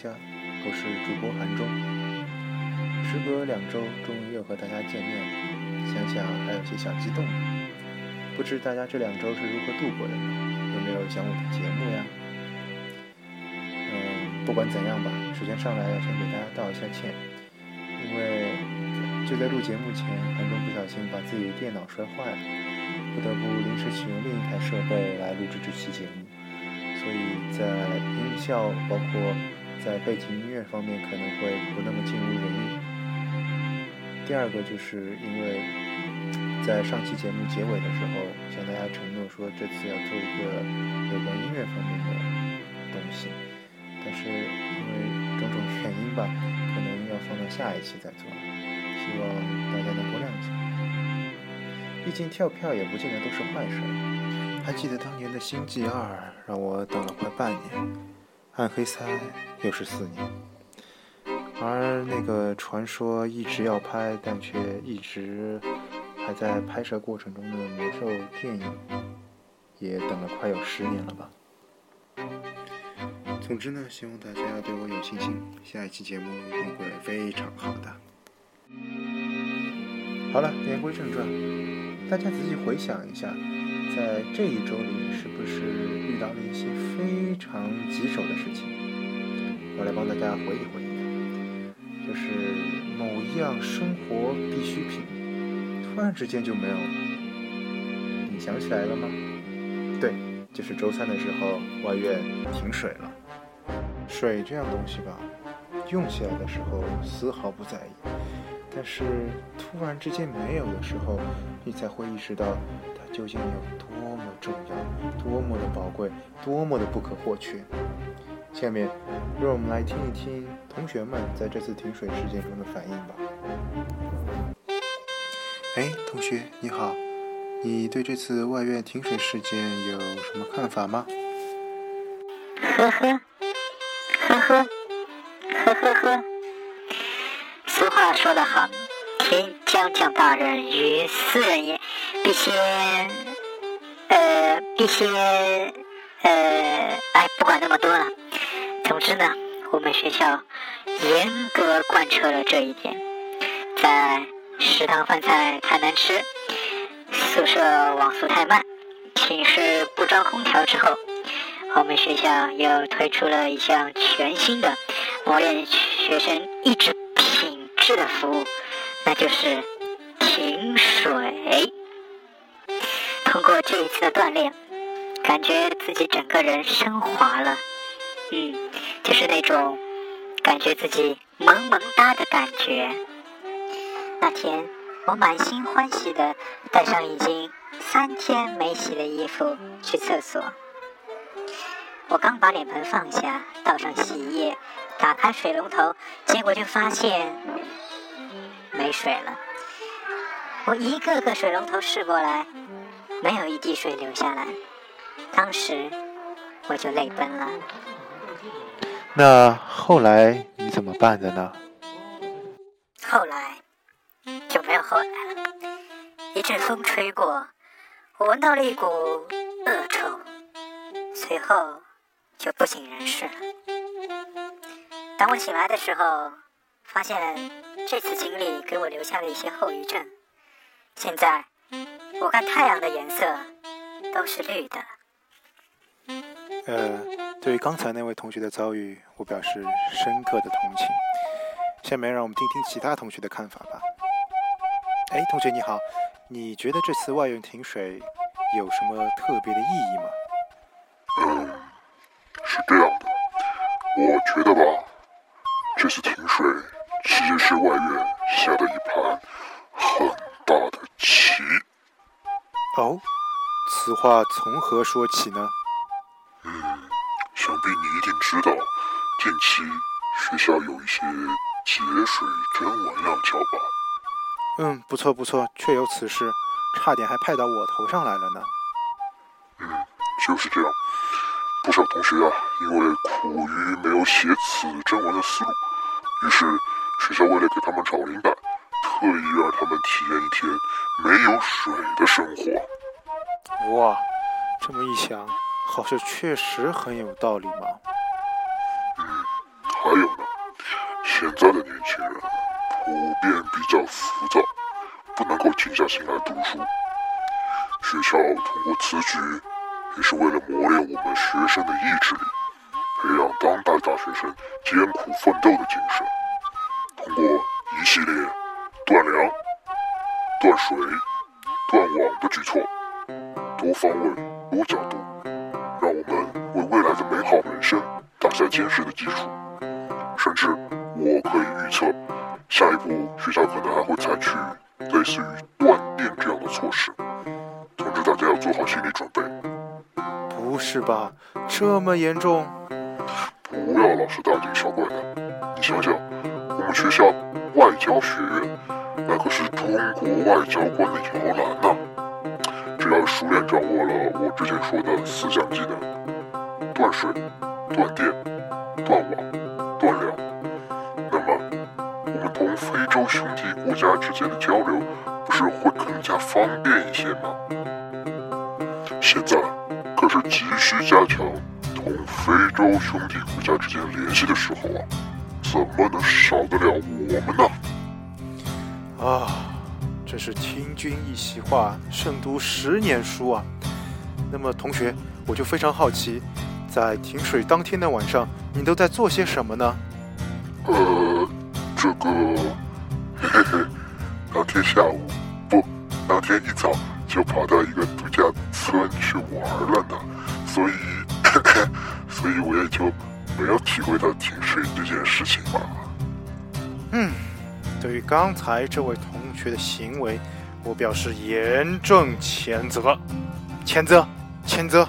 家，我是主播韩中。时隔两周，终于又和大家见面了，想想还有些小激动。不知大家这两周是如何度过的呢？有没有想我的节目呀？嗯，不管怎样吧，首先上来要先给大家道一下歉，因为就在录节目前，韩中不小心把自己的电脑摔坏了，不得不临时启用另一台设备来录制这期节目。所以在音效包括在背景音乐方面可能会不那么尽如人意。第二个就是因为在上期节目结尾的时候向大家承诺说这次要做一个有关音乐方面的东西，但是因为种种原因吧，可能要放到下一期再做，希望大家能够谅解。毕竟跳票也不见得都是坏事。还记得当年的《星际二》让我等了快半年，《暗黑三》又是四年，而那个传说一直要拍但却一直还在拍摄过程中的魔兽电影，也等了快有十年了吧。总之呢，希望大家对我有信心，下一期节目一定会非常好的。好了，言归正传，大家仔细回想一下。在这一周里，是不是遇到了一些非常棘手的事情？我来帮大家回忆回忆，就是某一样生活必需品，突然之间就没有了。你想起来了吗？对，就是周三的时候，外院停水了。水这样东西吧，用起来的时候丝毫不在意，但是突然之间没有的时候，你才会意识到。究竟有多么重要，多么的宝贵，多么的不可或缺？下面，让我们来听一听同学们在这次停水事件中的反应吧。哎，同学你好，你对这次外院停水事件有什么看法吗？呵呵，呵呵，呵呵呵。俗话说得好，听将将大任于斯人也。一些，呃，一些，呃，哎，不管那么多了。总之呢，我们学校严格贯彻了这一点。在食堂饭菜太难吃，宿舍网速太慢，寝室不装空调之后，我们学校又推出了一项全新的磨练学生意志品质的服务，那就是停水。通过这一次的锻炼，感觉自己整个人升华了，嗯，就是那种感觉自己萌萌哒的感觉。那天，我满心欢喜的带上已经三天没洗的衣服去厕所。我刚把脸盆放下，倒上洗衣液，打开水龙头，结果就发现没水了。我一个个水龙头试过来。没有一滴水流下来，当时我就泪奔了。那后来你怎么办的呢？后来就没有后来了。一阵风吹过，我闻到了一股恶臭，随后就不省人事了。当我醒来的时候，发现这次经历给我留下了一些后遗症。现在。我看太阳的颜色都是绿的。呃，对于刚才那位同学的遭遇，我表示深刻的同情。下面让我们听听其他同学的看法吧。哎，同学你好，你觉得这次外院停水有什么特别的意义吗？嗯，是这样的，我觉得吧，这次停水其实是外院下的一盘哦，此话从何说起呢？嗯，想必你一定知道，近期学校有一些节水征文要交吧？嗯，不错不错，确有此事，差点还派到我头上来了呢。嗯，就是这样。不少同学啊，因为苦于没有写此征文的思路，于是学校为了给他们找灵感。特意让他们体验一天没有水的生活。哇，这么一想，好像确实很有道理嘛。嗯，还有呢，现在的年轻人普遍比较浮躁，不能够静下心来读书。学校通过此举，也是为了磨练我们学生的意志力，培养当代大学生艰苦奋斗的精神。通过一系列断粮、断水、断网的举措，多方位、多角度，让我们为未来的美好人生打下坚实的基础。甚至，我可以预测，下一步学校可能还会采取类似于断电这样的措施。通知大家要做好心理准备，不是吧？这么严重？不要老是大惊小怪的。你想想，我们学校外交学院，那可是中国外交官的摇篮呐、只要熟练掌握了我之前说的四项技能：断水、断电、断网、断粮，那么我们同非洲兄弟国家之间的交流，不是会更加方便一些吗？现在可是急需加强同非洲兄弟国家之间联系的时候啊，怎么能少得了我们呢？啊，真是听君一席话，胜读十年书啊！那么，同学，我就非常好奇，在停水当天的晚上，你都在做些什么呢？呃，这个，嘿嘿，当天下午不，当天一早就跑到一个度假村去玩了呢，所以，所以我也就没有体会到停水这件事情吧。嗯，对于刚才这位同学的行为，我表示严正谴责，谴责，谴责。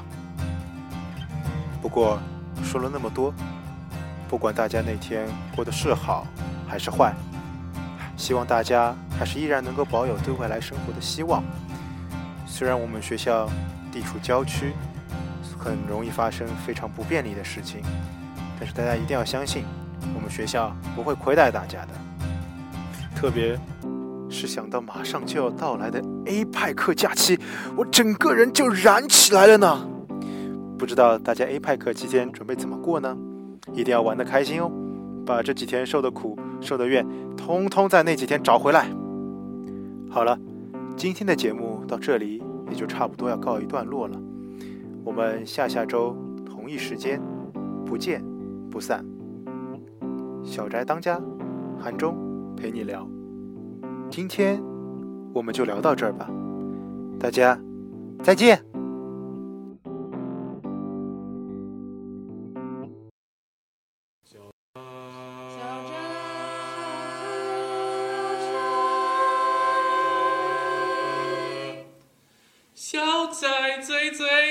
不过说了那么多，不管大家那天过得是好还是坏，希望大家还是依然能够保有对未来生活的希望。虽然我们学校地处郊区，很容易发生非常不便利的事情，但是大家一定要相信，我们学校不会亏待大家的。特别是想到马上就要到来的 A 派克假期，我整个人就燃起来了呢。不知道大家 A 派克期间准备怎么过呢？一定要玩得开心哦，把这几天受的苦、受的怨，通通在那几天找回来。好了，今天的节目到这里也就差不多要告一段落了。我们下下周同一时间不见不散。小宅当家，韩中陪你聊。今天我们就聊到这儿吧，大家再见。小仔最最